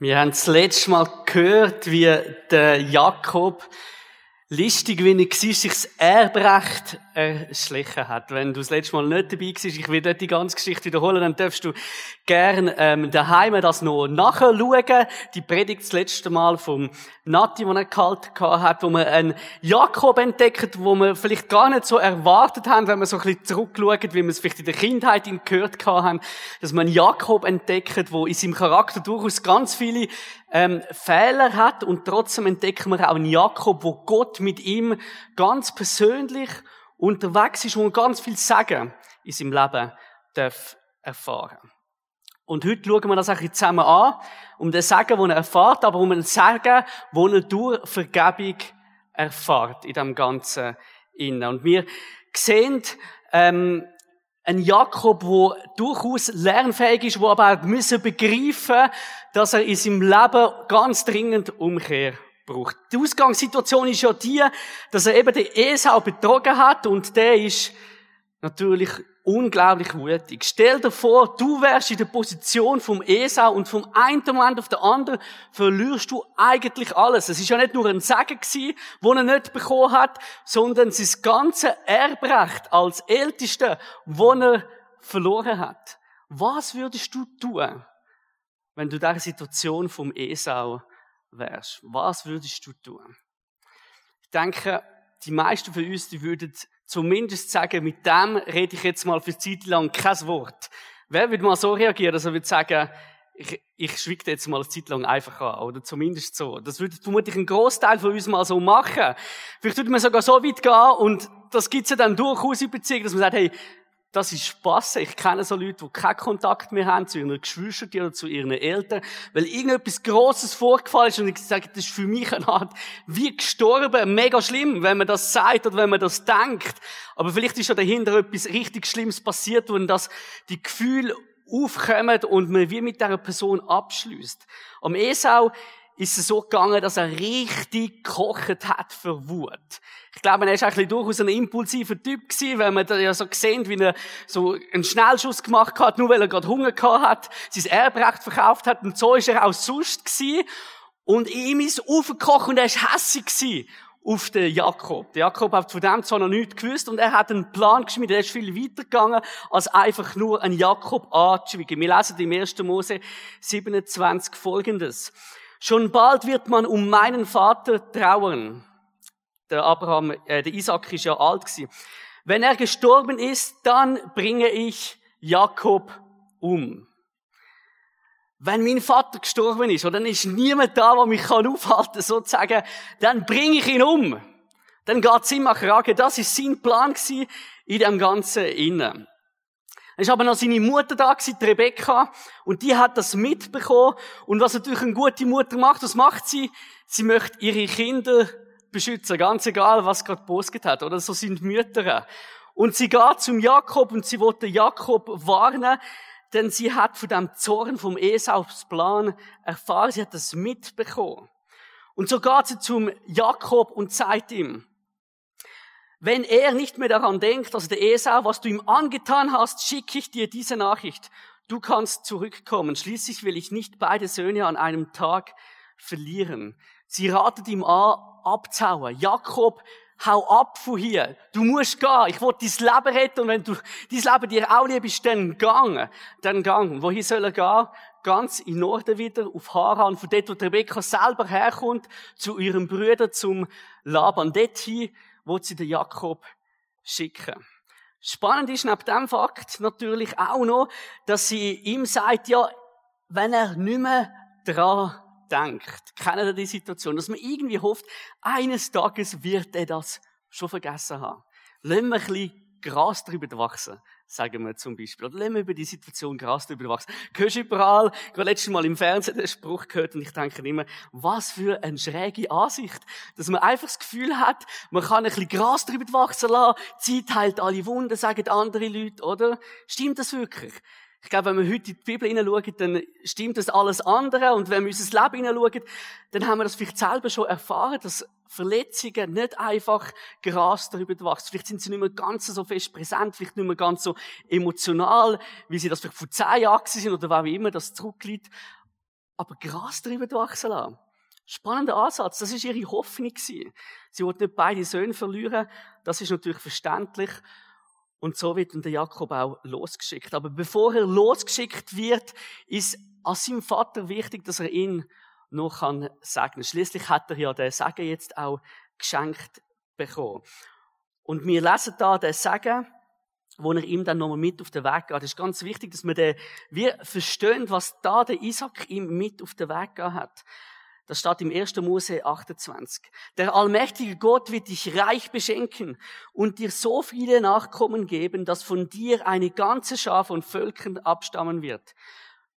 Wir haben das letzte Mal gehört, wie der Jakob listig, er war, sich das Erbrecht erschlichen hat. Wenn du das letzte Mal nicht dabei warst, ich will dort die ganze Geschichte wiederholen, dann darfst du gern ähm, daheim das noch nachschauen. Die Predigt das letzte Mal vom Nati, den er gehalten hat, wo man einen Jakob entdeckt, wo man vielleicht gar nicht so erwartet haben, wenn man so ein bisschen zurückschaut, wie man es vielleicht in der Kindheit ihm gehört haben, dass man einen Jakob entdeckt, wo in seinem Charakter durchaus ganz viele ähm, Fehler hat und trotzdem entdecken wir auch einen Jakob, wo Gott mit ihm ganz persönlich unterwegs ist und ganz viel Sagen in seinem Leben darf erfahren. Und heute schauen wir das ein zusammen an, um den Sagen, den er erfahrt, aber um ein Sagen, den er durch Vergebung erfahrt in dem Ganzen innen. Und wir sehen, ähm, ein Jakob, wo durchaus lernfähig ist, wo aber auch müssen begreifen, dass er in seinem Leben ganz dringend Umkehr braucht. Die Ausgangssituation ist ja die, dass er eben den Esau betrogen hat und der ist natürlich unglaublich mutig. Stell dir vor, du wärst in der Position vom Esau und vom einen Moment auf den anderen verlierst du eigentlich alles. Es ist ja nicht nur ein Segen gewesen, wo er nicht bekommen hat, sondern sein ganze Erbrecht als Ältester, wo er verloren hat. Was würdest du tun, wenn du der Situation vom Esau wärst? Was würdest du tun? Ich denke, die meisten von uns, die würden zumindest sagen, mit dem rede ich jetzt mal für Zeit lang kein Wort. Wer würde mal so reagieren, dass er würde sagen, ich, ich schwiege jetzt mal eine Zeit lang einfach an, oder zumindest so. Das würde vermutlich ein Großteil von uns mal so machen. Vielleicht würde man sogar so weit gehen und das gibt's ja dann durchaus in Beziehung, dass man sagt, hey, das ist Spaß. Ich kenne so Leute, die keinen Kontakt mehr haben zu ihren Geschwistern oder zu ihren Eltern, weil irgendetwas Grosses vorgefallen ist und ich sage, das ist für mich eine Art wie gestorben. Mega schlimm, wenn man das sagt oder wenn man das denkt. Aber vielleicht ist ja dahinter etwas richtig Schlimmes passiert, wenn das die Gefühle aufkommen und man wie mit dieser Person abschließt. Am Esau ist es so gegangen, dass er richtig gekocht hat für Wut. Ich glaube, er ist eigentlich durchaus ein impulsiver Typ gewesen, wenn man ja so gesehen, wie er so einen Schnellschuss gemacht hat, nur weil er gerade Hunger gehabt hat, sein Erbrecht verkauft hat und so ist er auch sonst gewesen. Und ihm ist aufgekocht und er ist hässig gewesen auf den Jakob. Der Jakob hat von dem zwar noch nichts gewusst und er hat einen Plan geschmiedet, er ist viel weiter gegangen, als einfach nur einen Jakob anzuschwiegen. Wir lesen im 1. Mose 27 folgendes. Schon bald wird man um meinen Vater trauern. Der Abraham, äh, der Isaac ist ja alt gewesen. Wenn er gestorben ist, dann bringe ich Jakob um. Wenn mein Vater gestorben ist, oder dann ist niemand da, der mich kann aufhalten, sozusagen, dann bringe ich ihn um. Dann geht's ihm nach Kragen. Das ist sein Plan gewesen in dem Ganzen innen. Dann ist aber noch seine Mutter da die Rebecca, und die hat das mitbekommen. Und was natürlich eine gute Mutter macht, was macht sie? Sie möchte ihre Kinder beschützen, ganz egal, was gerade Bosget hat, oder? So sind Mütter. Und sie geht zum Jakob und sie wollte Jakob warnen, denn sie hat von dem Zorn vom Esaus Plan erfahren, sie hat das mitbekommen. Und so geht sie zum Jakob und sagt ihm, wenn er nicht mehr daran denkt, also der Esau, was du ihm angetan hast, schicke ich dir diese Nachricht. Du kannst zurückkommen. Schließlich will ich nicht beide Söhne an einem Tag verlieren. Sie ratet ihm an, abzauen. Jakob, hau ab von hier. Du musst gehen. Ich will dein Leben retten. Und wenn du dein Leben dir auch lieb ist, dann gang. Dann gang. Wohin soll er gehen? Ganz in Norden wieder, auf Haran, von dort, wo Rebecca selber herkommt, zu ihrem Bruder, zum Laban. Dorthin, wo sie den Jakob schicken. Spannend ist neben dem Fakt natürlich auch noch, dass sie ihm sagt, ja, wenn er nicht mehr dran denkt, kennen ihr die Situation, dass man irgendwie hofft, eines Tages wird er das schon vergessen haben. Lassen wir ein bisschen Gras drüber wachsen sagen wir zum Beispiel. Oder lassen wir über die Situation Gras drüber wachsen. Hörst überall, habe letztes Mal im Fernsehen den Spruch gehört und ich denke immer, was für eine schräge Ansicht, dass man einfach das Gefühl hat, man kann ein bisschen Gras drüber wachsen lassen, Zeit heilt alle Wunden, sagen andere Leute, oder? Stimmt das wirklich? Ich glaube, wenn wir heute in die Bibel hineinschauen, dann stimmt das alles andere. Und wenn wir unser Leben hineinschauen, dann haben wir das vielleicht selber schon erfahren, dass Verletzungen nicht einfach Gras darüber wachsen. Vielleicht sind sie nicht mehr ganz so fest präsent, vielleicht nicht mehr ganz so emotional, wie sie das vielleicht vor zehn Jahren sind oder wie immer das zurückliegt. aber Gras drüber wachsen lassen. Spannender Ansatz. Das ist ihre Hoffnung gewesen. Sie wollten nicht beide Söhne verlieren. Das ist natürlich verständlich. Und so wird der Jakob auch losgeschickt. Aber bevor er losgeschickt wird, ist an seinem Vater wichtig, dass er ihn noch kann segnen. Schließlich hat er ja den Segen jetzt auch geschenkt bekommen. Und wir lesen da den Segen, wo er ihm dann nochmal mit auf den Weg geht. Das ist ganz wichtig, dass wir den, wir verstehen, was da der Isaac ihm mit auf den Weg gegeben hat. Das steht im 1. Mose 28. Der allmächtige Gott wird dich reich beschenken und dir so viele Nachkommen geben, dass von dir eine ganze Schar von Völkern abstammen wird.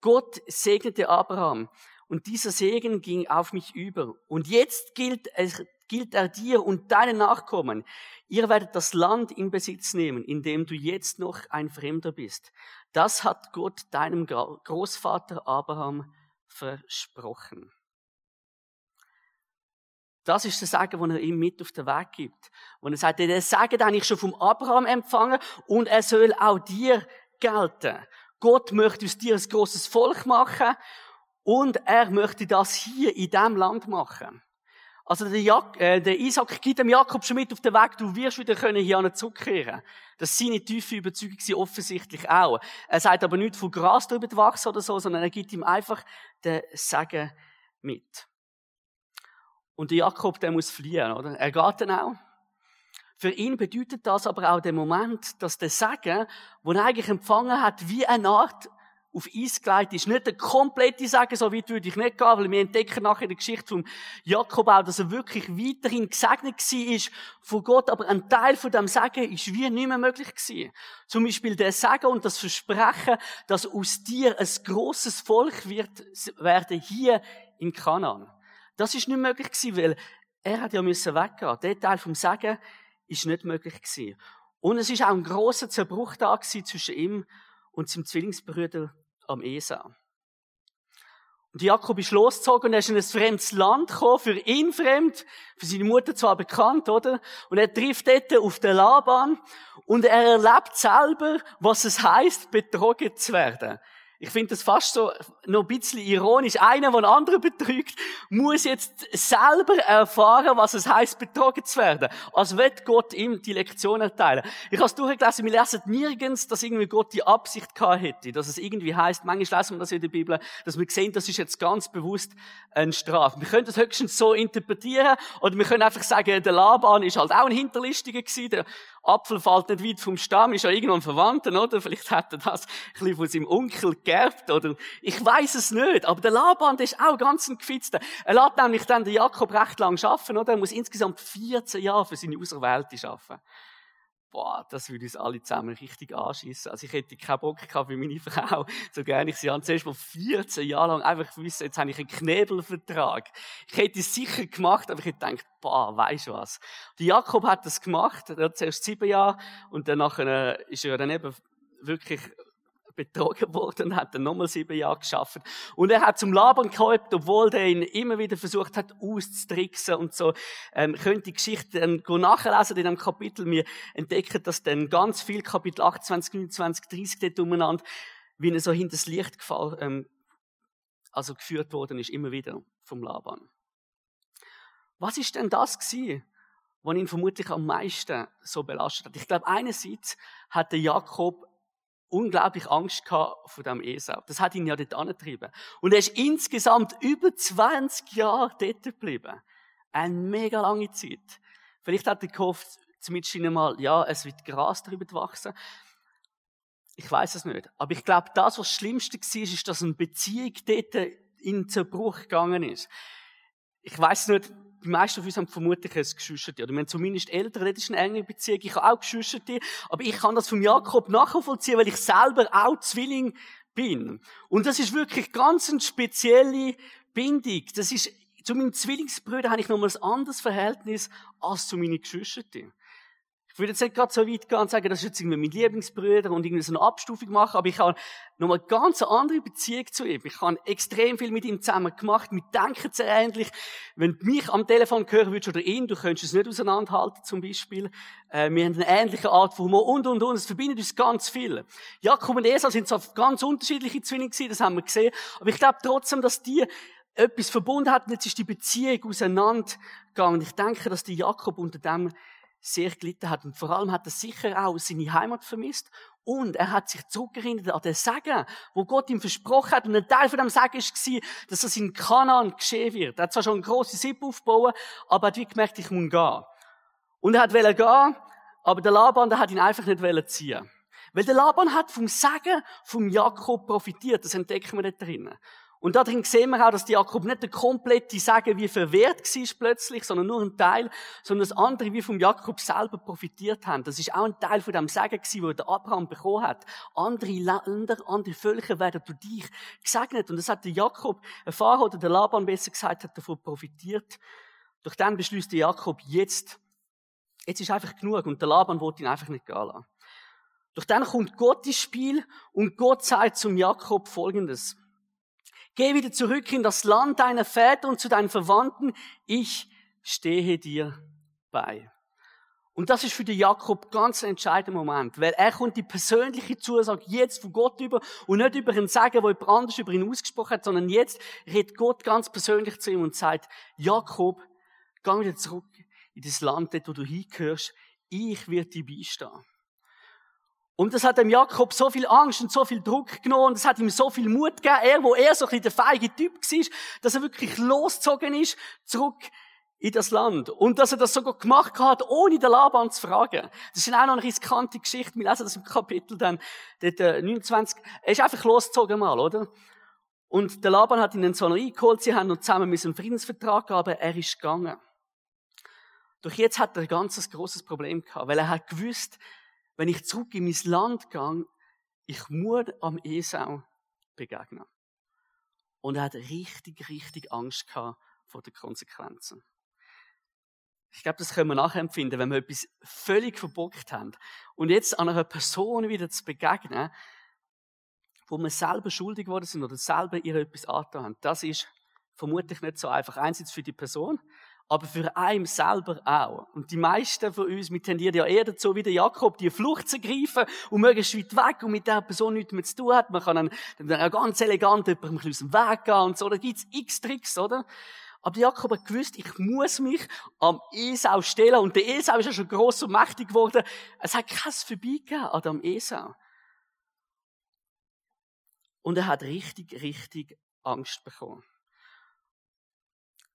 Gott segnete Abraham und dieser Segen ging auf mich über. Und jetzt gilt, es, gilt er dir und deinen Nachkommen. Ihr werdet das Land in Besitz nehmen, in dem du jetzt noch ein Fremder bist. Das hat Gott deinem Großvater Abraham versprochen. Das ist der Segen, den er ihm mit auf den Weg gibt. Und er sagt, der Segen den ich schon vom Abraham empfangen und er soll auch dir gelten. Gott möchte aus dir ein großes Volk machen und er möchte das hier in diesem Land machen. Also der, Jak äh, der Isaac gibt dem Jakob schon mit auf den Weg, du wirst wieder können hier zurückkehren. Das ist seine tiefe Überzeugung sie offensichtlich auch. Er sagt aber nicht von Gras drüber wachsen oder so, sondern er gibt ihm einfach den Segen mit. Und der Jakob, der muss fliehen, oder? Er geht dann auch. Für ihn bedeutet das aber auch der Moment, dass der Segen, den er eigentlich empfangen hat, wie eine Art auf Eis gelegt ist. Nicht der komplette Segen, so weit würde ich nicht gehen, weil wir entdecken nachher in der Geschichte von Jakob auch, dass er wirklich weiterhin gesegnet war von Gott, aber ein Teil von dem Segen ist wie nicht mehr möglich gewesen. Zum Beispiel der Segen und das Versprechen, dass aus dir ein grosses Volk wird werden hier in Kanaan. Das ist nicht möglich gewesen, weil er hat ja müssen weggehen. Der Teil vom Sagen ist nicht möglich gewesen. Und es ist auch ein großer Zerbruch da gewesen zwischen ihm und seinem Zwillingsbruder am Esau. Und Jakob ist losgezogen und er ist in ein fremdes Land gekommen, für ihn fremd, für seine Mutter zwar bekannt, oder? Und er trifft dort auf den Laban und er erlebt selber, was es heißt, betrogen zu werden. Ich finde das fast so noch ein bisschen ironisch. Einer, der einen anderen betrügt, muss jetzt selber erfahren, was es heißt, betrogen zu werden. Als wird Gott ihm die Lektion erteilen. Ich habe es durchgelesen, wir lesen nirgends, dass irgendwie Gott die Absicht gehabt hätte. Dass es irgendwie heißt, manchmal lesen wir das in der Bibel, dass wir sehen, das ist jetzt ganz bewusst ein Strafe. Wir können das höchstens so interpretieren, oder wir können einfach sagen, der Laban ist halt auch ein Hinterlistiger gewesen, Apfel fällt nicht weit vom Stamm, ist ja irgendwo ein Verwandter, oder? Vielleicht hat er das ein bisschen von seinem Onkel geerbt, oder? Ich weiß es nicht. Aber der Laban, der ist auch ganz ein Gefitzter. Er lässt nämlich dann den Jakob recht lang schaffen, oder? Er muss insgesamt 14 Jahre für seine Auserwählte schaffen boah, das würde uns alle zusammen richtig anschießen. Also ich hätte keinen Bock gehabt für meine Frau, so gerne ich sie an. Zuerst mal 14 Jahre lang einfach gewusst, jetzt habe ich einen Knebelvertrag. Ich hätte es sicher gemacht, aber ich hätte gedacht, boah, weisst du was. Der Jakob hat das gemacht, er hat zuerst sieben Jahre und dann nachher ist er dann eben wirklich betrogen worden, hat dann nochmal sieben Jahre geschafft. Und er hat zum Laban geholfen, obwohl der ihn immer wieder versucht hat, auszutricksen und so. Ähm, könnt die Geschichte ähm, nachlesen in einem Kapitel. Wir entdecken dass dann ganz viel, Kapitel 28, 29, 30 dort umeinander, wie er so hinter das Licht gefallen, ähm, also geführt worden ist, immer wieder vom Laban. Was ist denn das gewesen? was ihn vermutlich am meisten so belastet hat. Ich glaube, einerseits hat der Jakob unglaublich Angst gehabt vor dem Esau. Das hat ihn ja dort angetrieben. Und er ist insgesamt über 20 Jahre dort geblieben. Eine mega lange Zeit. Vielleicht hat er gehofft, zumindest einmal, ja, es wird Gras darüber wachsen. Ich weiß es nicht. Aber ich glaube, das, was das Schlimmste war, ist, dass eine Beziehung dort in Zerbruch gegangen ist. Ich weiß nicht, die meisten von uns haben vermutlich ein Geschwisterte. Oder wir haben zumindest Eltern, das ist eine enge Beziehung. Ich habe auch Geschwisterte. Aber ich kann das vom Jakob nachvollziehen, weil ich selber auch Zwilling bin. Und das ist wirklich ganz eine spezielle Bindung. Das ist, zu meinen Zwillingsbrüdern habe ich nochmal ein anderes Verhältnis als zu meinen Geschwistern. Ich würde jetzt nicht gerade so weit gehen und sagen, das ist jetzt irgendwie mein Lieblingsbrüder und irgendwie so eine Abstufung machen, aber ich habe noch eine ganz andere Beziehung zu ihm. Ich habe extrem viel mit ihm zusammen gemacht. Wir denken sehr ähnlich. Wenn du mich am Telefon hören würdest oder ihn, du könntest es nicht auseinanderhalten, zum Beispiel. Äh, wir haben eine ähnliche Art von Humor und, und, und. Es verbindet uns ganz viel. Jakob und Esau sind so ganz unterschiedliche Zwillinge gewesen, das haben wir gesehen. Aber ich glaube trotzdem, dass die etwas verbunden hat und jetzt ist die Beziehung auseinandergegangen. Ich denke, dass die Jakob unter dem sehr gelitten hat. Und vor allem hat er sicher auch seine Heimat vermisst. Und er hat sich zurückerinnert an den Segen, wo Gott ihm versprochen hat. Und ein Teil von dem Segen war, dass es in Kanaan geschehen wird. Er hat zwar schon eine grosse Sippe aufgebaut, aber er hat wie gemerkt, ich muss gehen. Und er hat gehen, aber der Laban, der hat ihn einfach nicht ziehen. Weil der Laban hat vom Segen vom Jakob profitiert. Das entdecken wir nicht drinnen. Und darin sehen wir auch, dass Jakob nicht der komplette Sagen wie verwehrt war plötzlich, sondern nur ein Teil, sondern dass andere wie vom Jakob selber profitiert haben. Das ist auch ein Teil von dem Sagen gewesen, wo der Abraham bekommen hat. Andere Länder, andere Völker werden durch dich gesegnet. Und das hat der Jakob erfahren, oder der Laban besser gesagt, hat davon profitiert. Durch dann beschließt der Jakob jetzt, jetzt ist einfach genug. Und der Laban wollte ihn einfach nicht gehen lassen. Doch dann kommt Gott ins Spiel und Gott sagt zum Jakob Folgendes. Geh wieder zurück in das Land deiner Väter und zu deinen Verwandten. Ich stehe dir bei. Und das ist für den Jakob ganz ein entscheidender Moment, weil er kommt die persönliche Zusage jetzt von Gott über und nicht über ihn sagen, wo jemand anders über ihn ausgesprochen hat, sondern jetzt redet Gott ganz persönlich zu ihm und sagt, Jakob, geh wieder zurück in das Land, dort, wo du hingehörst. Ich werde dir beistehen. Und das hat dem Jakob so viel Angst und so viel Druck genommen und es hat ihm so viel Mut gegeben, er, wo er so ein bisschen der feige Typ war, dass er wirklich losgezogen ist, zurück in das Land. Und dass er das sogar gemacht hat, ohne den Laban zu fragen. Das ist auch noch eine riskante Geschichte. Wir lesen das im Kapitel dann, dort, 29. Äh, er ist einfach losgezogen mal, oder? Und der Laban hat ihn dann zwar noch eingeholt, sie haben noch zusammen mit einem Friedensvertrag aber er ist gegangen. Doch jetzt hat er ein ganz grosses Problem gehabt, weil er hat gewusst, wenn ich zurück in mein Land gehe, ich muss am Esau begegnen. Und er hat richtig, richtig Angst gehabt vor den Konsequenzen. Ich glaube, das können wir nachempfinden, wenn wir etwas völlig verbockt haben. Und jetzt an einer Person wieder zu begegnen, wo wir selber schuldig geworden sind oder selber ihr etwas angetan haben. Das ist vermutlich nicht so einfach. Einerseits für die Person, aber für einen selber auch. Und die meisten von uns, wir tendieren ja eher dazu, wie der Jakob, die Flucht zu ergreifen und möglichst weit weg und mit der Person nichts mehr zu tun hat. Man kann dann, dann ganz elegant jemandem aus dem Weg gehen und so. Da gibt's x Tricks, oder? Aber Jakob hat gewusst, ich muss mich am Esau stellen. Und der Esau ist ja schon gross und mächtig geworden. Es hat kein Vorbeigehen an dem Esau. Und er hat richtig, richtig Angst bekommen.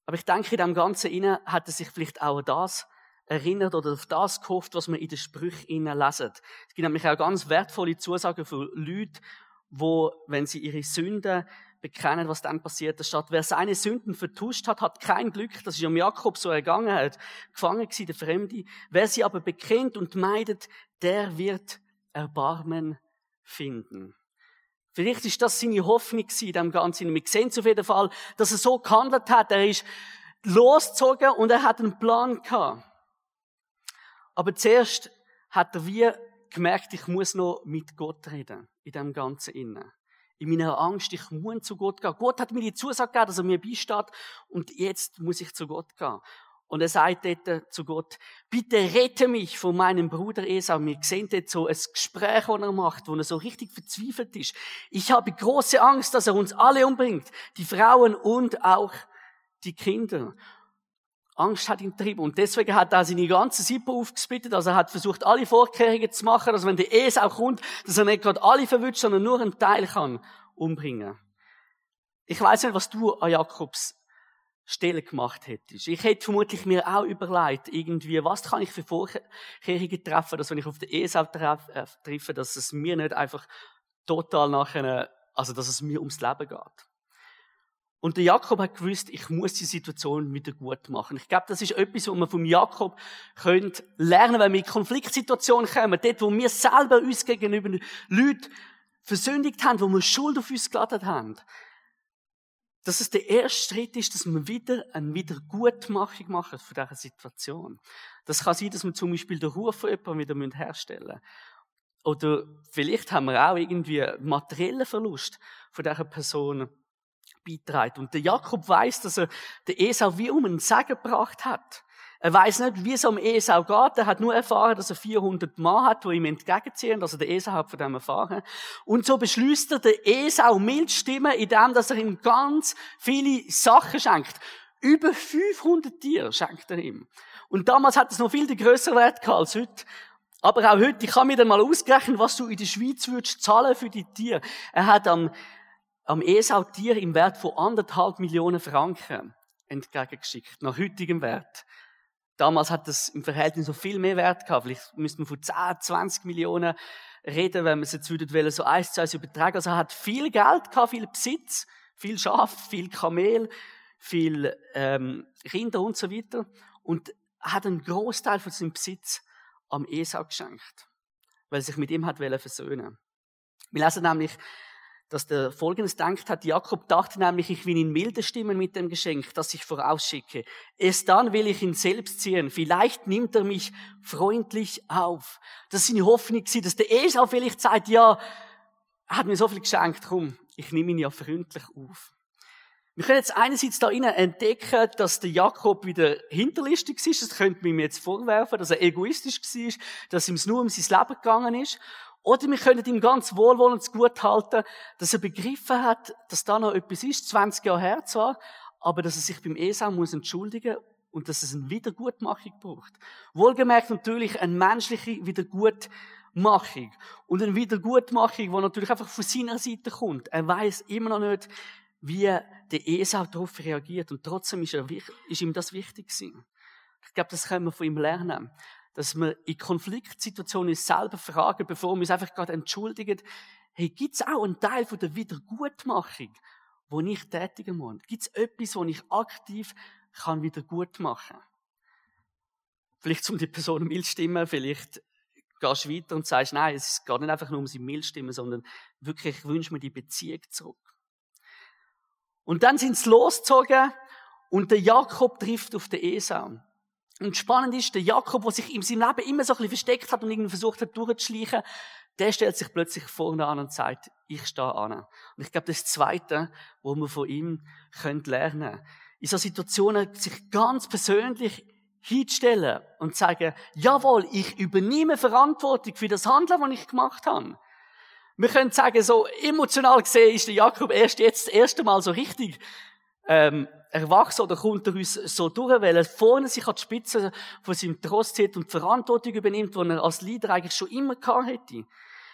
Aber ich denke, in dem Ganzen innen hat er sich vielleicht auch an das erinnert oder auf das gehofft, was wir in den Sprüchen innen lesen. Es gibt nämlich auch ganz wertvolle Zusagen für Leute, wo, wenn sie ihre Sünden bekennen, was dann passiert. Da steht, wer seine Sünden vertuscht hat, hat kein Glück. Das ist um Jakob so ergangen, er hat gefangen gewesen, der Fremde. Wer sie aber bekennt und meidet, der wird Erbarmen finden. Vielleicht ist das seine Hoffnung in dem Ganzen. Wir sehen auf jeden Fall, dass er so gehandelt hat. Er ist losgezogen und er hat einen Plan gehabt. Aber zuerst hat er wie gemerkt, ich muss noch mit Gott reden. In dem Ganzen innen. In meiner Angst, ich muss zu Gott gehen. Gott hat mir die Zusage gegeben, dass er mir beisteht. Und jetzt muss ich zu Gott gehen. Und er sagt dort zu Gott, bitte rette mich von meinem Bruder Esau. Wir sehen dort so ein Gespräch, das er macht, wo er so richtig verzweifelt ist. Ich habe große Angst, dass er uns alle umbringt. Die Frauen und auch die Kinder. Angst hat ihn getrieben. Und deswegen hat er seine ganze Sippe aufgesplittet. Also er hat versucht, alle Vorkehrungen zu machen, dass wenn der Esau kommt, dass er nicht gerade alle verwünscht, sondern nur einen Teil kann umbringen. Ich weiß nicht, was du an Jakobs Stelle gemacht hättest. Ich hätte vermutlich mir auch überlegt, irgendwie, was kann ich für Vorkehrungen treffen, dass wenn ich auf den ESA äh, treffe, dass es mir nicht einfach total nachher, also dass es mir ums Leben geht. Und der Jakob hat gewusst, ich muss die Situation wieder gut machen. Ich glaube, das ist etwas, was man vom Jakob könnt lernen, wenn wir in Konfliktsituationen kommen, dort, wo wir selber uns gegenüber Leuten versündigt haben, wo wir Schuld auf uns geladen haben dass es der erste Schritt ist, dass wir wieder eine Wiedergutmachung machen von dieser Situation. Das kann sein, dass wir zum Beispiel den Ruf von jemandem wieder herstellen müssen. Oder vielleicht haben wir auch irgendwie materiellen Verlust von dieser Person beiträgt. Und der Jakob weiß, dass er den Esau wie um einen Segen gebracht hat. Er weiß nicht, wie es am Esau geht. Er hat nur erfahren, dass er 400 Mann hat, die ihm entgegenziehen. Also der Esau hat von dem erfahren. Und so beschließt er, der Esau mild stimmen, indem dass er ihm ganz viele Sachen schenkt. Über 500 Tiere schenkt er ihm. Und damals hat es noch viel größeren Wert gehabt als heute. Aber auch heute, ich kann mir dann mal ausrechnen, was du in der Schweiz würdest zahlen für die Tiere. Er hat am, am Esau Tier im Wert von anderthalb Millionen Franken entgegengeschickt, nach heutigem Wert. Damals hat das im Verhältnis so viel mehr Wert gehabt. Vielleicht müsste man von 10, 20 Millionen reden, wenn man es jetzt würde so eins zu eins übertragen. Also er hat viel Geld gehabt, viel Besitz, viel Schaf, viel Kamel, viel ähm, Rinder und so weiter. Und er hat einen Großteil von seinem Besitz am Esau geschenkt, weil er sich mit ihm hat versöhnen. Wir lesen nämlich dass der Folgendes denkt hat. Jakob dachte nämlich, ich will ihn milde stimmen mit dem Geschenk, das ich vorausschicke. Erst dann will ich ihn selbst ziehen. Vielleicht nimmt er mich freundlich auf. Das ist seine Hoffnung, dass der Esau vielleicht sagt, ja, er hat mir so viel geschenkt, komm, ich nehme ihn ja freundlich auf. Wir können jetzt einerseits da innen entdecken, dass der Jakob wieder hinterlistig ist. Das könnte man ihm jetzt vorwerfen, dass er egoistisch war, dass ihm nur um sein Leben gegangen ist. Oder wir können ihm ganz wohlwollend gut halten, dass er begriffen hat, dass da noch etwas ist, 20 Jahre her zwar, aber dass er sich beim Esau muss entschuldigen und dass es eine Wiedergutmachung braucht. Wohlgemerkt natürlich eine menschliche Wiedergutmachung. Und eine Wiedergutmachung, die natürlich einfach von seiner Seite kommt. Er weiß immer noch nicht, wie der Esau darauf reagiert. Und trotzdem ist, er, ist ihm das wichtig gewesen. Ich glaube, das können wir von ihm lernen dass wir in Konfliktsituationen selber fragen, bevor wir uns einfach gerade entschuldigen, hey, gibt's auch einen Teil von der Wiedergutmachung, wo ich tätigen muss? Gibt's etwas, wo ich aktiv kann wieder gut machen? Vielleicht um die Person mild stimmen, vielleicht gehst du weiter und sagst, nein, es geht nicht einfach nur um sie mild stimmen, sondern wirklich, ich wünsche mir die Beziehung zurück. Und dann sind sie losgezogen und der Jakob trifft auf den Esau. Und spannend ist, der Jakob, der sich in seinem Leben immer so ein bisschen versteckt hat und irgendwie versucht hat, durchzuschleichen, der stellt sich plötzlich vorne an und sagt, ich stehe an. Und ich glaube, das Zweite, wo wir von ihm können lernen in so Situationen sich ganz persönlich hinstellen und sagen, jawohl, ich übernehme Verantwortung für das Handeln, was ich gemacht habe. Wir können sagen, so emotional gesehen ist der Jakob erst jetzt das erste Mal so richtig ähm, erwachsen oder kommt er uns so durch, weil er vorne sich an die Spitze von seinem Trost zieht und die Verantwortung übernimmt, die er als Leader eigentlich schon immer gehabt hätte.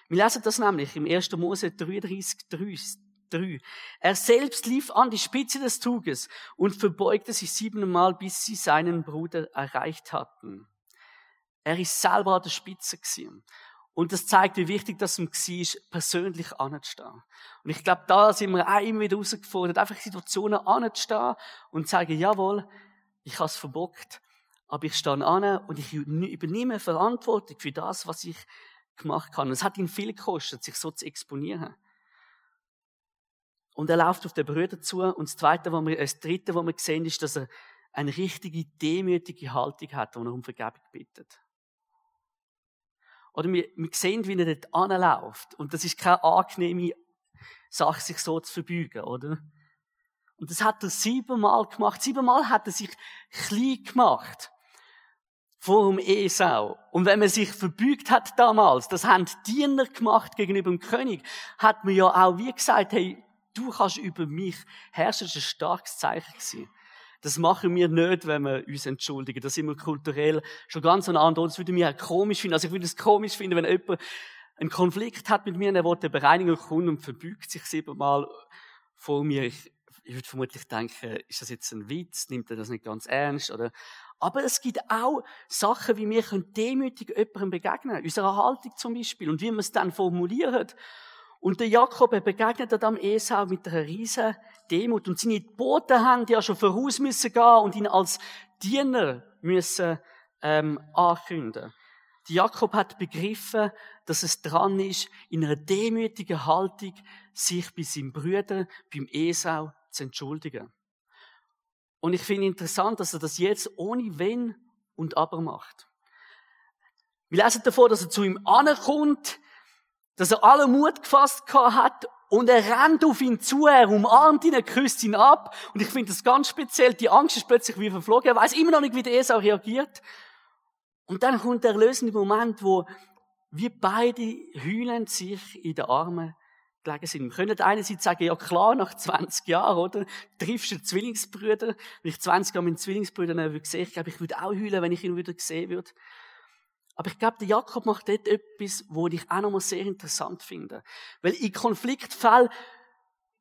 Wir lesen das nämlich im 1. Mose 33, 3. Er selbst lief an die Spitze des Zuges und verbeugte sich siebenmal, bis sie seinen Bruder erreicht hatten. Er ist selber an der Spitze gewesen. Und das zeigt, wie wichtig das ihm war, persönlich anzustehen. Und ich glaube, da sind wir auch immer wieder herausgefordert, einfach Situationen anzustehen und zu sagen, jawohl, ich habe es verbockt, aber ich stehe an und ich übernehme Verantwortung für das, was ich gemacht habe. Und es hat ihn viel gekostet, sich so zu exponieren. Und er läuft auf den Brüder zu. Und das Zweite, was wir, das Dritte, was wir sehen, ist, dass er eine richtige demütige Haltung hat, wo er um Vergebung bittet. Oder wir, wir sehen, wie er dort anläuft. Und das ist keine angenehme Sache, sich so zu verbeugen, oder? Und das hat er siebenmal gemacht. Siebenmal hat er sich klein gemacht. Vor dem Esau. Und wenn man sich verbeugt hat damals, das haben die Diener gemacht gegenüber dem König, hat man ja auch wie gesagt, hey, du kannst über mich herrschen. Das ist ein starkes Zeichen gewesen. Das machen wir nicht, wenn wir uns entschuldigen. Das sind wir kulturell schon ganz anders. Das würde mir komisch finden. Also ich würde es komisch finden, wenn jemand einen Konflikt hat mit mir und er will eine Bereinigung kommen und verbeugt sich siebenmal vor mir. Ich, würde vermutlich denken, ist das jetzt ein Witz? Nimmt er das nicht ganz ernst? Oder? Aber es gibt auch Sachen, wie wir demütig jemandem begegnen. Unserer Haltung zum Beispiel. Und wie man es dann formuliert. Und der Jakob er begegnet am Esau mit einer riesen Demut. Und seine Boten haben ja schon voraus müssen gehen und ihn als Diener müssen ähm, ankündigen. Der Jakob hat begriffen, dass es dran ist, in einer demütigen Haltung sich bei seinem Brüder, beim Esau, zu entschuldigen. Und ich finde interessant, dass er das jetzt ohne Wenn und Aber macht. Wir lesen davor, dass er zu ihm ankommt, dass er alle Mut gefasst hat und er rennt auf ihn zu, er umarmt ihn, er küsst ihn ab. Und ich finde das ganz speziell. Die Angst ist plötzlich wie verflogen. Er weiß immer noch nicht, wie der Esau reagiert. Und dann kommt der erlösende Moment, wo wir beide heulend sich in den Armen gelegen sind. Wir können einerseits sagen, ja klar, nach 20 Jahren, oder? Triffst du Zwillingsbrüder. Wenn ich 20 Jahre meinen Zwillingsbrüder gesehen ich glaube, ich würde auch heulen, wenn ich ihn wieder sehen würde. Aber ich glaube, der Jakob macht dort etwas, wo ich auch nochmal sehr interessant finde. Weil in Konfliktfällen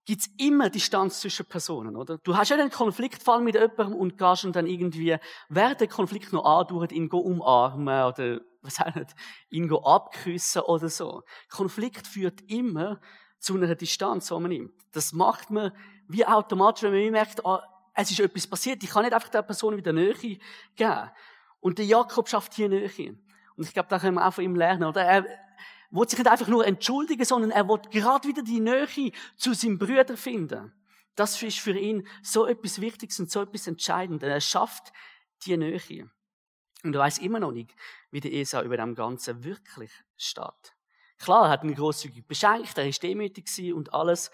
gibt's immer Distanz zwischen Personen, oder? Du hast ja einen Konfliktfall mit jemandem und gehst und dann irgendwie, während der Konflikt noch andauert, ihn umarmen oder, was auch nicht, ihn abküssen oder so. Konflikt führt immer zu einer Distanz, die man nimmt. Das macht man wie automatisch, wenn man merkt, ah, es ist etwas passiert, ich kann nicht einfach der Person wieder Nähe geben. Und der Jakob schafft hier Nähe. Und ich glaube, da können wir auch von ihm lernen. Oder er will sich nicht einfach nur entschuldigen, sondern er will gerade wieder die Nähe zu seinem Brüder finden. Das ist für ihn so etwas Wichtiges und so etwas Entscheidendes. Er schafft die Nähe. Und er weiß immer noch nicht, wie der Esau über dem Ganzen wirklich steht. Klar, er hat ihn grosszügig beschenkt, er ist demütig und alles.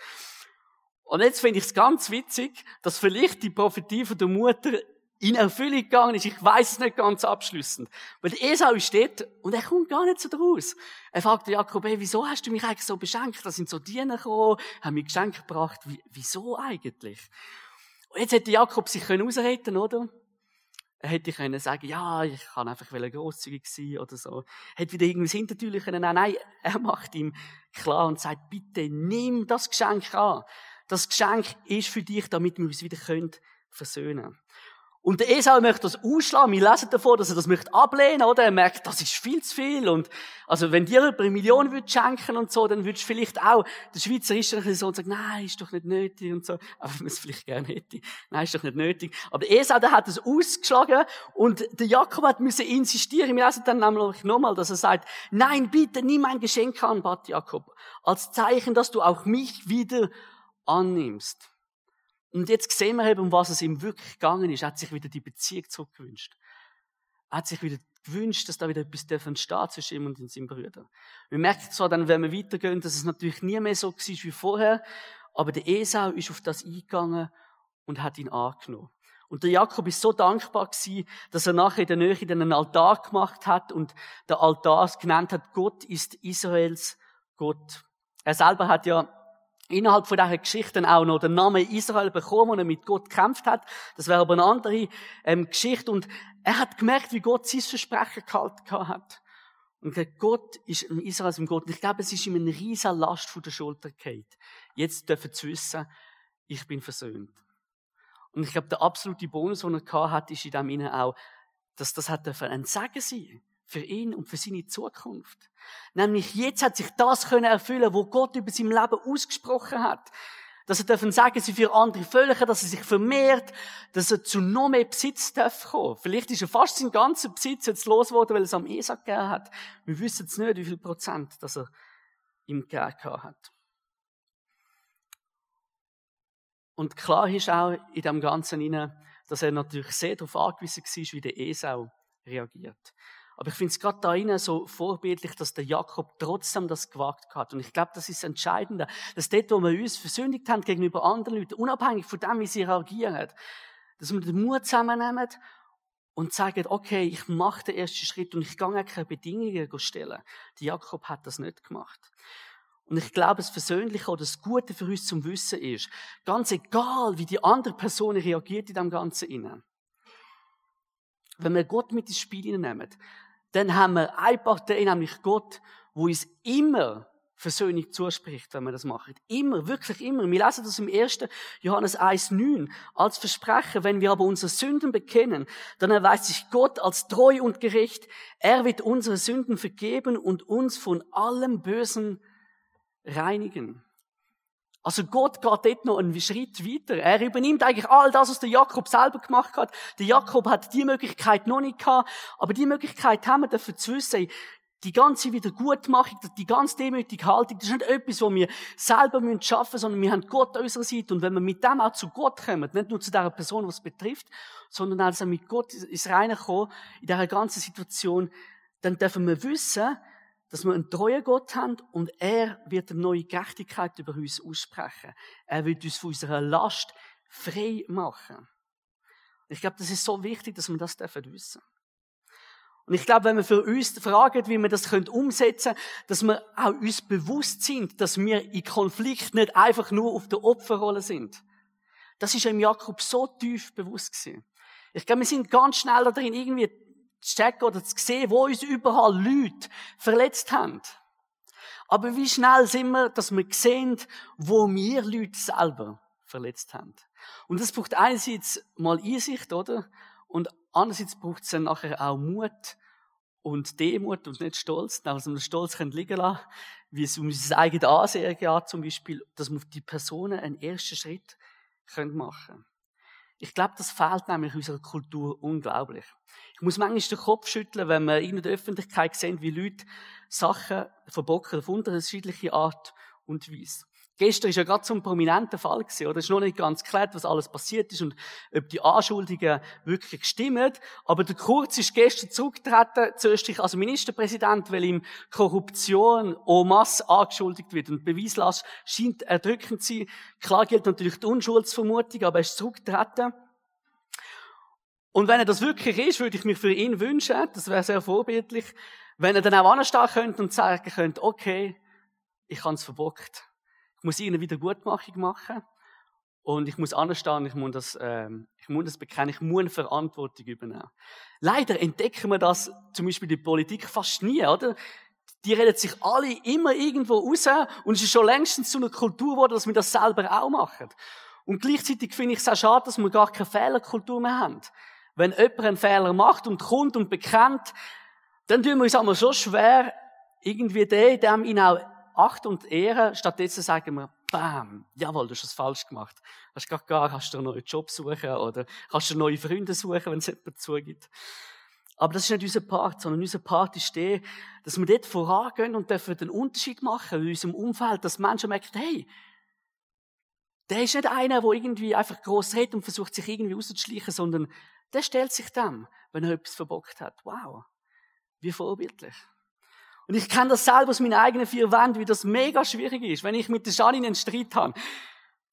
Und jetzt finde ich es ganz witzig, dass vielleicht die Prophetie von der Mutter in Erfüllung gegangen ist. Ich weiß es nicht ganz abschließend. Weil Esau steht und er kommt gar nicht so draus. Er fragt Jakob, hey, wieso hast du mich eigentlich so beschenkt? Da sind so Diener gekommen, haben mir Geschenke gebracht. Wie, wieso eigentlich? Und jetzt hätte Jakob sich können ausreden, oder? Er hätte können sagen, ja, ich kann einfach grosszügig sein oder so. Er hätte wieder irgendwie hintertürlich können. Nein, nein, er macht ihm klar und sagt, bitte nimm das Geschenk an. Das Geschenk ist für dich, damit wir uns wieder versöhnen können. Und der Esau möchte das ausschlagen. Wir lesen davon, dass er das möchte ablehnen, oder? Er merkt, das ist viel zu viel. Und, also, wenn dir jemand eine Million würde schenken und so, dann würdest du vielleicht auch, der Schweizer ist ein so und sagt, nein, ist doch nicht nötig und so. Aber wenn man es vielleicht gerne hätte. Nein, ist doch nicht nötig. Aber der Esau, der hat es ausgeschlagen und der Jakob hat müssen insistieren. Wir lesen dann nämlich nochmal, dass er sagt, nein, bitte, nimm mein Geschenk an, bat Jakob. Als Zeichen, dass du auch mich wieder annimmst. Und jetzt sehen wir eben, um was es ihm wirklich gegangen ist. Er hat sich wieder die Beziehung zurückgewünscht. Er hat sich wieder gewünscht, dass da wieder etwas entsteht zwischen ihm und seinem Bruder. Wir merken zwar dann, wenn wir weitergehen, dass es natürlich nie mehr so war wie vorher, aber der Esau ist auf das eingegangen und hat ihn angenommen. Und der Jakob ist so dankbar gewesen, dass er nachher in der Nähe einen Altar gemacht hat und der Altar genannt hat, Gott ist Israels Gott. Er selber hat ja innerhalb von dieser Geschichte auch noch den Namen Israel bekommen, wo er mit Gott gekämpft hat. Das wäre aber eine andere ähm, Geschichte. Und er hat gemerkt, wie Gott sein Versprechen gehalten hat. Und Gott ist im Israel im Gott. Und ich glaube, es ist ihm eine riesige Last von der Schulter gefallen. Jetzt dürfen zu wissen, ich bin versöhnt. Und ich glaube, der absolute Bonus, den er hat, ist in dem Innen auch, dass das hat ein Segen sein für ihn und für seine Zukunft. Nämlich jetzt hat sich das können erfüllen, wo Gott über sein Leben ausgesprochen hat. Dass er dürfen sagen, sie für andere Völker, dass er sich vermehrt, dass er zu noch mehr Besitz darf kommen. Vielleicht ist er fast sein ganzer Besitz jetzt losgeworden, weil er es am ESA gegeben hat. Wir wissen jetzt nicht, wie viel Prozent, dass er ihm gegeben hat. Und klar ist auch in dem Ganzen inne, dass er natürlich sehr darauf angewiesen war, wie der Esau reagiert. Aber ich finde es gerade da innen so vorbildlich, dass der Jakob trotzdem das gewagt hat. Und ich glaube, das ist das Entscheidende, dass dort, wo wir uns versündigt haben gegenüber anderen Leuten, unabhängig von dem, wie sie reagieren, dass wir den Mut zusammennehmen und sagen, okay, ich mache den ersten Schritt und ich gehe keine Bedingungen stellen. Der Jakob hat das nicht gemacht. Und ich glaube, das Versöhnliche oder das Gute für uns zum Wissen ist, ganz egal, wie die andere Person reagiert in dem Ganzen innen. Wenn wir Gott mit ins Spiel nehmen, dann haben wir eine Partei, nämlich Gott, wo uns immer Versöhnung zuspricht, wenn wir das machen. Immer, wirklich immer. Wir lesen das im 1. Johannes 1,9 als Versprechen. Wenn wir aber unsere Sünden bekennen, dann erweist sich Gott als treu und gerecht. Er wird unsere Sünden vergeben und uns von allem Bösen reinigen. Also Gott geht dort noch einen Schritt weiter. Er übernimmt eigentlich all das, was der Jakob selber gemacht hat. Der Jakob hat die Möglichkeit noch nicht gehabt, aber die Möglichkeit haben wir dafür zu wissen, Die ganze Wiedergutmachung, die ganze demütige Haltung, das ist nicht etwas, was wir selber schaffen müssen, sondern wir haben Gott an unserer Seite. Und wenn wir mit dem auch zu Gott kommen, nicht nur zu der Person, was betrifft, sondern auch also mit Gott ins Reine kommen, in dieser ganzen Situation, dann dürfen wir wissen, dass wir einen treuen Gott haben und er wird eine neue Gerechtigkeit über uns aussprechen. Er wird uns von unserer Last frei machen. Ich glaube, das ist so wichtig, dass wir das dürfen wissen. Und ich glaube, wenn wir für uns fragen, wie wir das umsetzen können, dass wir auch uns bewusst sind, dass wir in Konflikt nicht einfach nur auf der Opferrolle sind. Das ist im Jakob so tief bewusst gewesen. Ich glaube, wir sind ganz schnell da drin, irgendwie zu checken oder zu sehen, wo uns überall Leute verletzt haben. Aber wie schnell sind wir, dass wir sehen, wo wir Leute selber verletzt haben. Und das braucht einerseits mal Einsicht, oder? Und andererseits braucht es dann nachher auch Mut und Demut und nicht Stolz, dass wir Stolz können liegen lassen, wie es um unser eigenes Ansehen geht, zum Beispiel, dass wir auf die Personen einen ersten Schritt können machen Ich glaube, das fehlt nämlich unserer Kultur unglaublich. Ich muss manchmal den Kopf schütteln, wenn wir in der Öffentlichkeit sehen, wie Leute Sachen verbocken auf unterschiedliche Art und Weise. Gestern ist ja gerade so ein prominenter Fall gewesen, oder? Es ist noch nicht ganz klar, was alles passiert ist und ob die Anschuldigungen wirklich stimmen. Aber der Kurz ist gestern zurückgetreten zu Österreich als Ministerpräsident, weil ihm Korruption en masse angeschuldigt wird. Und Beweislast scheint erdrückend zu sein. Klar gilt natürlich die Unschuldsvermutung, aber er ist zurückgetreten. Und wenn er das wirklich ist, würde ich mir für ihn wünschen, das wäre sehr vorbildlich, wenn er dann auch anstehen könnte und sagen könnte, okay, ich habe es verbockt muss ich eine Wiedergutmachung machen. Und ich muss anstehen, ich muss das, ähm, ich muss das bekennen, ich muss eine Verantwortung übernehmen. Leider entdecken wir das zum Beispiel der Politik fast nie, oder? Die reden sich alle immer irgendwo raus und es ist schon längstens zu einer Kultur geworden, dass wir das selber auch machen. Und gleichzeitig finde ich es auch schade, dass wir gar keine Fehlerkultur mehr haben. Wenn jemand einen Fehler macht und kommt und bekennt, dann tun wir uns einmal so schwer, irgendwie dem, dem ihn auch Acht und Ehre. Stattdessen sagen wir, bam, jawohl, du hast es falsch gemacht. Hast gar gar, kannst du einen neuen Job suchen oder kannst du neue Freunde suchen, wenn es jemand zugibt. Aber das ist nicht unser Part, sondern unser Part ist der, dass wir dort vorangehen und dürfen den Unterschied machen in unserem Umfeld, dass Menschen merken, hey, der ist nicht einer, der irgendwie einfach gross redet und versucht, sich irgendwie rauszuschleichen, sondern der stellt sich dem, wenn er etwas verbockt hat. Wow. Wie vorbildlich. Und ich kenne das selber aus meinen eigenen vier Wänden, wie das mega schwierig ist, wenn ich mit der Janine einen Streit habe.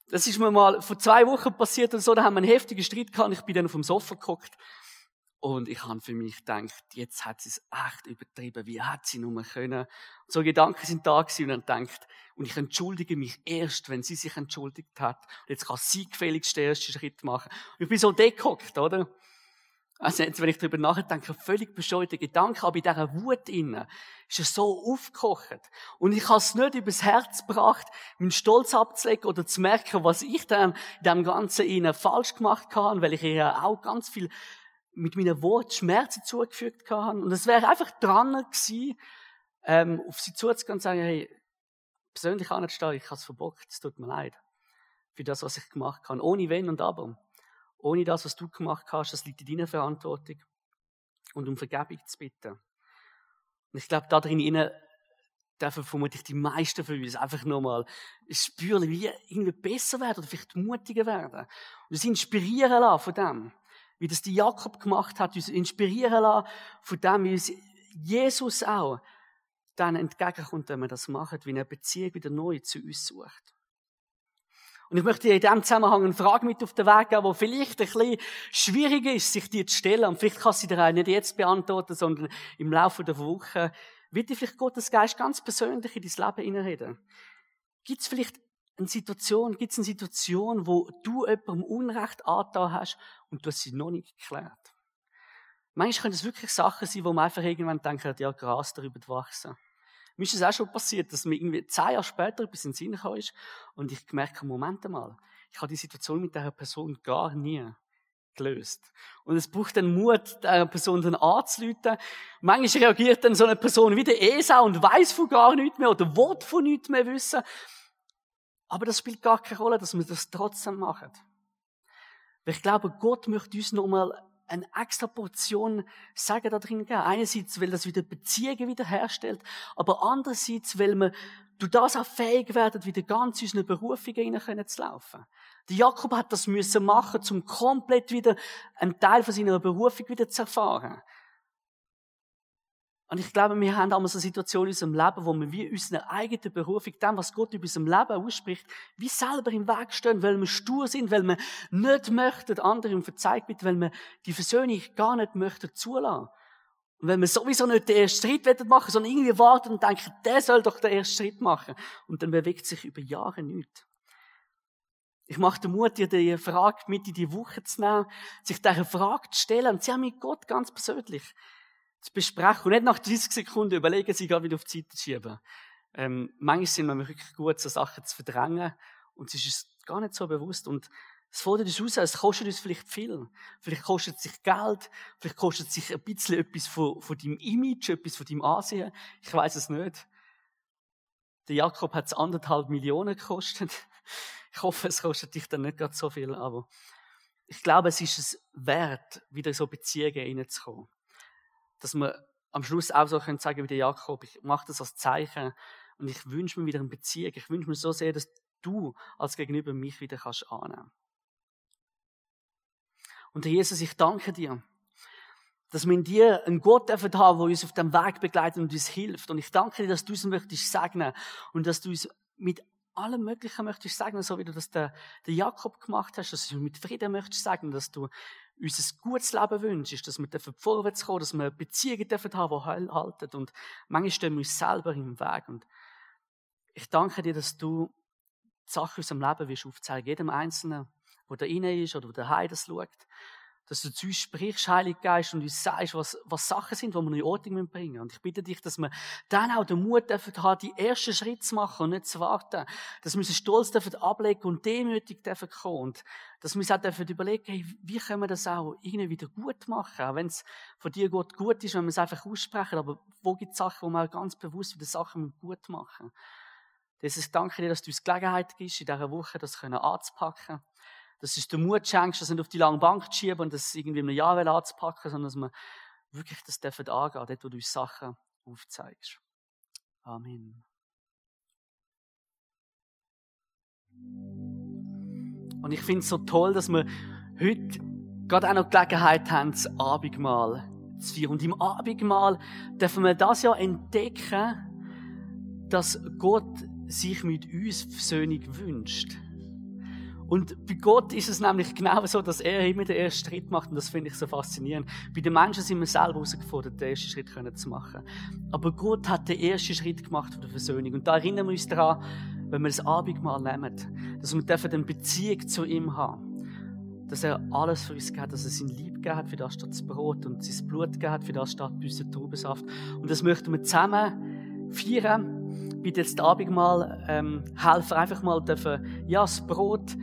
Das ist mir mal vor zwei Wochen passiert oder so, da haben wir einen heftigen Streit gehabt, ich bin dann auf dem Sofa geguckt. Und ich habe für mich gedacht, jetzt hat sie es echt übertrieben, wie hat sie nur können. Und so Gedanken sind da gewesen und dann denkt, und ich entschuldige mich erst, wenn sie sich entschuldigt hat. Und jetzt kann sie gefälligst den ersten Schritt machen. Und ich bin so dekockt, oder? Also jetzt, wenn ich darüber nachdenke, völlig bescheuerte Gedanken, aber in dieser Wut innen ist er so aufgekocht. Und ich habe es nicht übers Herz gebracht, meinen Stolz abzulegen oder zu merken, was ich dann in dem Ganzen ihnen falsch gemacht habe, weil ich ihr auch ganz viel mit meinen Worten Schmerzen zugefügt habe. Und es wäre einfach dran gewesen, ähm, auf sie zuzugehen und zu sagen, hey, persönlich kann ich nicht stehen, ich habe es verbockt, es tut mir leid. Für das, was ich gemacht habe. Ohne Wenn und Aber. Ohne das, was du gemacht hast, das liegt in deiner Verantwortung. Und um Vergebung zu bitten. Und ich glaube, da drin dürfen vermutlich die meisten von uns einfach nochmal spüren, wie irgendwie besser werden oder vielleicht mutiger werden. Und uns inspirieren lassen von dem. Wie das die Jakob gemacht hat, uns inspirieren lassen von dem, wie uns Jesus auch dann entgegenkommt, wenn wir das machen, wie eine Beziehung wieder neu zu uns sucht. Und ich möchte dir in diesem Zusammenhang eine Frage mit auf den Weg geben, die vielleicht ein bisschen schwierig ist, sich dir zu stellen. Und vielleicht kannst du dir auch nicht jetzt beantworten, sondern im Laufe der Woche. Wird dir vielleicht Gottes Geist ganz persönlich in dein Leben hineinreden? Gibt es vielleicht eine Situation, gibt es eine Situation, wo du jemandem Unrecht angetan hast und du hast sie noch nicht geklärt? Manchmal können es wirklich Sachen sein, wo man einfach irgendwann denkt, ja, Gras darüber wachsen. Mir ist es auch schon passiert, dass mir irgendwie zehn Jahre später etwas in den Sinn gekommen ist und ich gemerkt habe, Moment mal, ich habe die Situation mit dieser Person gar nie gelöst. Und es braucht den Mut, der Person dann anzuleiten. Manchmal reagiert dann so eine Person wie der Esau und weiß von gar nichts mehr oder will von nichts mehr wissen. Aber das spielt gar keine Rolle, dass wir das trotzdem machen. Weil ich glaube, Gott möchte uns nochmal eine extra Portion Sagen da drin geben. Einerseits, weil das wieder Beziehungen wiederherstellt, aber andererseits, weil wir durch das auch fähig werden, wieder ganz in unsere Berufungen hinein zu laufen. Der Jakob hat das müssen machen, um komplett wieder einen Teil von seiner Berufung wieder zu erfahren. Und ich glaube, wir haben damals eine Situation in unserem Leben, wo wir wie unsere eigene Berufung, dem, was Gott über unserem Leben ausspricht, wie selber im Weg stehen, weil wir stur sind, weil wir nicht möchten, andere um Verzeihung bitten, weil wir die Versöhnung gar nicht möchten zulassen. Und wenn wir sowieso nicht den ersten Schritt machen sondern irgendwie warten und denken, der soll doch den ersten Schritt machen. Und dann bewegt sich über Jahre nichts. Ich mache den Mut, dir die Frage mit in die Woche zu nehmen, sich diese Frage zu stellen und sie haben mit Gott ganz persönlich zu besprechen und nicht nach 30 Sekunden überlegen, sie gar wieder auf die Seite zu schieben. Ähm, manchmal sind wir wirklich gut, so Sachen zu verdrängen und es ist uns gar nicht so bewusst und es fordert uns raus, es kostet uns vielleicht viel. Vielleicht kostet es sich Geld, vielleicht kostet es sich ein bisschen etwas von, von deinem Image, etwas von deinem Ansehen. Ich weiß es nicht. Der Jakob hat es anderthalb Millionen gekostet. Ich hoffe, es kostet dich dann nicht gerade so viel, aber ich glaube, es ist es wert, wieder so Beziehungen reinzukommen dass wir am Schluss auch so können sagen wie der Jakob, ich mache das als Zeichen und ich wünsche mir wieder eine Beziehung. Ich wünsche mir so sehr, dass du als Gegenüber mich wieder kannst annehmen. Und Herr Jesus, ich danke dir, dass wir in dir einen Gott haben, der uns auf dem Weg begleitet und uns hilft. Und ich danke dir, dass du uns möchtest segnen und dass du uns mit allem Möglichen möchtest segnen, so wie du das der, Jakob gemacht hast, dass du mit Frieden möchtest segnen, dass du uns ein gutes Leben wünschst, dass wir vorwärts kommen, dass wir Beziehungen dürfen haben, die halten. Und manchmal stehen wir uns selber im Weg. Und ich danke dir, dass du Sachen aus dem Leben wirst aufzeigen, jedem Einzelnen, der da rein ist oder der daheim das schaut dass du zu uns sprichst, Heilig Geist, und uns sagst, was, was Sachen sind, die wir in Ordnung bringen müssen. Und ich bitte dich, dass wir dann auch den Mut dürfen haben, die ersten Schritte zu machen und nicht zu warten. Dass wir unseren Stolz dürfen ablegen und demütig dürfen kommen. Und dass wir uns auch dürfen überlegen, hey, wie können wir das auch irgendwie wieder gut machen? Auch wenn es von dir Gott gut ist, wenn wir es einfach aussprechen. Aber wo gibt es Sachen, wo wir auch ganz bewusst wieder Sachen gut machen? Jesus, danke dir, dass du uns Gelegenheit gibst, in dieser Woche das anzupacken dass du den Mut schenkst, das nicht auf die lange Bank zu schieben und das irgendwie in einem Jahr anzupacken, sondern dass wir wirklich das dürfen angehen, dort, wo du uns Sachen aufzeigst. Amen. Und ich finde es so toll, dass wir heute gerade auch noch Gelegenheit haben, das Abendmahl zu feiern. Und im Abendmahl dürfen wir das ja entdecken, dass Gott sich mit uns Versöhnung wünscht. Und bei Gott ist es nämlich genau so, dass er immer den ersten Schritt macht und das finde ich so faszinierend. Bei den Menschen sind wir selber herausgefordert, den ersten Schritt zu machen. Aber Gott hat den ersten Schritt gemacht von der Versöhnung. Und da erinnern wir uns daran, wenn wir das Abendmahl nehmen, dass wir dürfen eine Beziehung zu ihm haben. Dass er alles für uns gegeben hat, dass er sein Lieb gegeben hat, für das statt das Brot und sein Blut gegeben hat, für das statt Büsse Traubensaft. Und das möchten wir zusammen feiern. Bitte jetzt Abendmahl ähm, helfen, einfach mal dürfen, ja, das Brot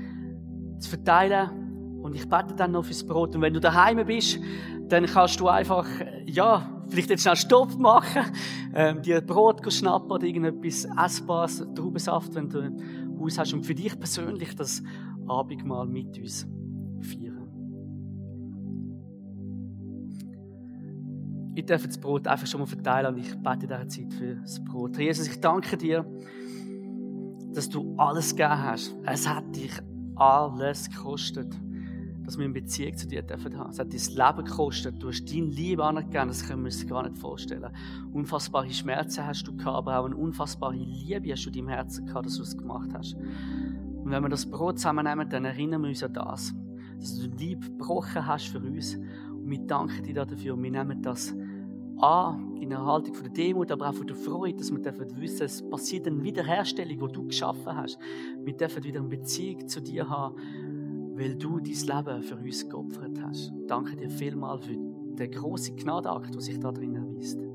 zu verteilen. Und ich bete dann noch fürs Brot. Und wenn du daheim bist, dann kannst du einfach, ja, vielleicht jetzt schnell Stopp machen, ähm, dir Brot schnappen oder irgendetwas Essbares, Traubensaft, wenn du ein Haus hast. Und für dich persönlich das Abendmahl mit uns feiern. Ich darf das Brot einfach schon mal verteilen und ich bete in dieser Zeit für das Brot. Jesus, ich danke dir, dass du alles gegeben hast. Es hat dich alles gekostet, dass wir eine Beziehung zu dir dürfen haben. Es hat dein Leben gekostet. Du hast dein Liebe anerkannt, das können wir uns gar nicht vorstellen. Unfassbare Schmerzen hast du gehabt, aber auch eine unfassbare Liebe hast du in deinem Herzen gehabt, dass du es gemacht hast. Und wenn wir das Brot zusammennehmen, dann erinnern wir uns an das, dass du die Liebe gebrochen hast für uns. Und wir danken dir dafür und wir nehmen das an, in einer Haltung von der Demut, aber auch von der Freude, dass wir dürfen wissen, es passiert eine Wiederherstellung, die du geschaffen hast. Wir dürfen wieder eine Beziehung zu dir haben, weil du dein Leben für uns geopfert hast. Danke dir vielmals für den großen Gnadenakt, der sich da drin erweist.